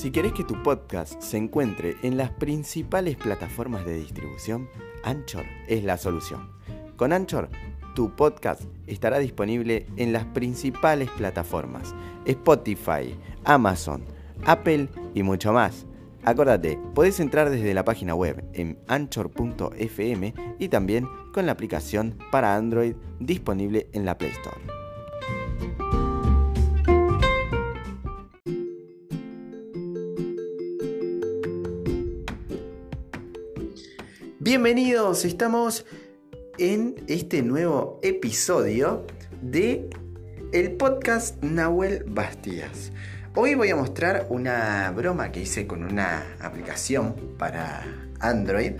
Si querés que tu podcast se encuentre en las principales plataformas de distribución, Anchor es la solución. Con Anchor, tu podcast estará disponible en las principales plataformas, Spotify, Amazon, Apple y mucho más. Acordate, podés entrar desde la página web en anchor.fm y también con la aplicación para Android disponible en la Play Store. Bienvenidos, estamos en este nuevo episodio de el podcast Nahuel Bastías. Hoy voy a mostrar una broma que hice con una aplicación para Android.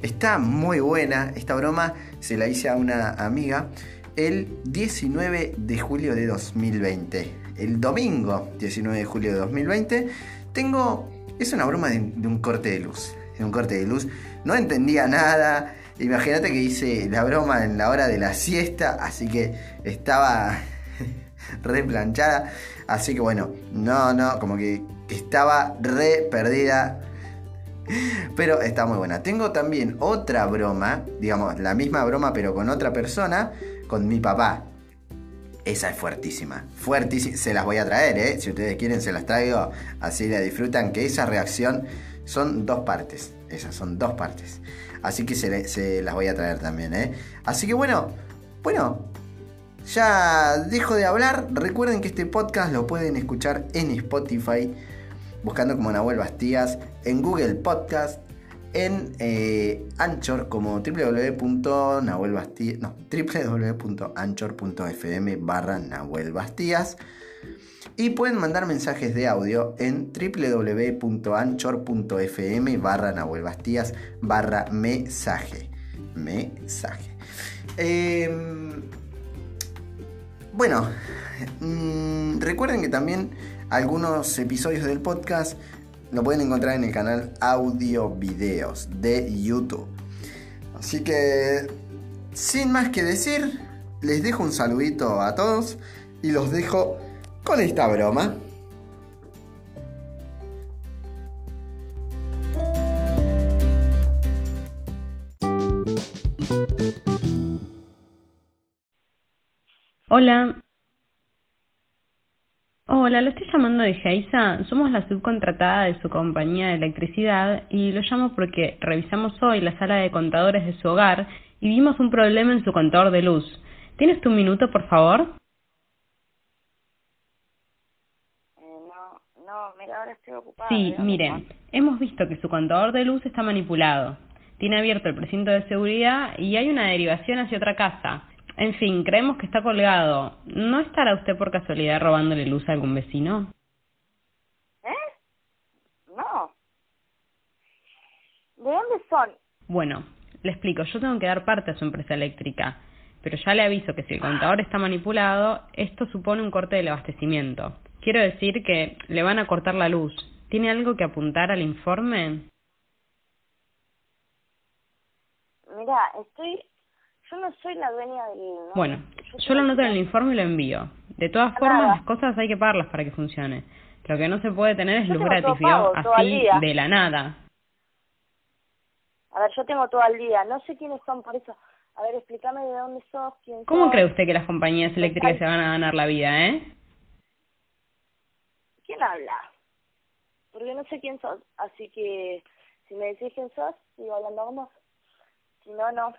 Está muy buena, esta broma se la hice a una amiga el 19 de julio de 2020. El domingo 19 de julio de 2020 tengo... Es una broma de, un corte de luz. Un corte de luz. No entendía nada. Imagínate que hice la broma en la hora de la siesta, así que estaba replanchada. Así que bueno, no, no, como que estaba re perdida. Pero está muy buena. Tengo también otra broma, digamos, la misma broma pero con otra persona, con mi papá. Esa es fuertísima, fuertísima. Se las voy a traer, ¿eh? Si ustedes quieren, se las traigo. Así la disfrutan. Que esa reacción son dos partes. Esas son dos partes. Así que se, las voy a traer también, ¿eh? Así que bueno, bueno, ya dejo de hablar. Recuerden que este podcast lo pueden escuchar en Spotify, buscando como Nahuel Bastías, en Google Podcast, en eh, Anchor como www.nahuelbastías, no, www.anchor.fm barra. Y pueden mandar mensajes de audio en www.anchor.fm barra Nahuel Bastías barra mensaje. Mensaje. Eh, bueno, mm, recuerden que también algunos episodios del podcast lo pueden encontrar en el canal Audio Videos de YouTube. Así que, sin más que decir, les dejo un saludito a todos y los dejo con esta broma. Hola. Hola, lo estoy llamando de Geisa. Somos la subcontratada de su compañía de electricidad y lo llamo porque revisamos hoy la sala de contadores de su hogar y vimos un problema en su contador de luz. ¿Tienes tu un minuto, por favor? Eh, no, no, mira, ahora estoy ocupada. Sí, miren, hemos visto que su contador de luz está manipulado. Tiene abierto el precinto de seguridad y hay una derivación hacia otra casa. En fin, creemos que está colgado. ¿No estará usted por casualidad robándole luz a algún vecino? ¿Eh? No. ¿De dónde son? Bueno, le explico. Yo tengo que dar parte a su empresa eléctrica. Pero ya le aviso que si el contador está manipulado, esto supone un corte del abastecimiento. Quiero decir que le van a cortar la luz. ¿Tiene algo que apuntar al informe? Mira, estoy yo no soy la dueña del... Bueno, yo, lo anoto en el informe y lo envío. De todas formas, las cosas hay que pagarlas para que funcione. Lo que no se puede tener es luz gratis, Así, de la nada. A ver, yo tengo todo el día. No sé quiénes son, por eso... A ver, explícame de dónde sos, quién ¿Cómo cree usted que las compañías eléctricas se van a ganar la vida, eh? ¿Quién habla? Porque no sé quién sos, así que si me decís quién sos, sigo hablando con vos. Si no, no.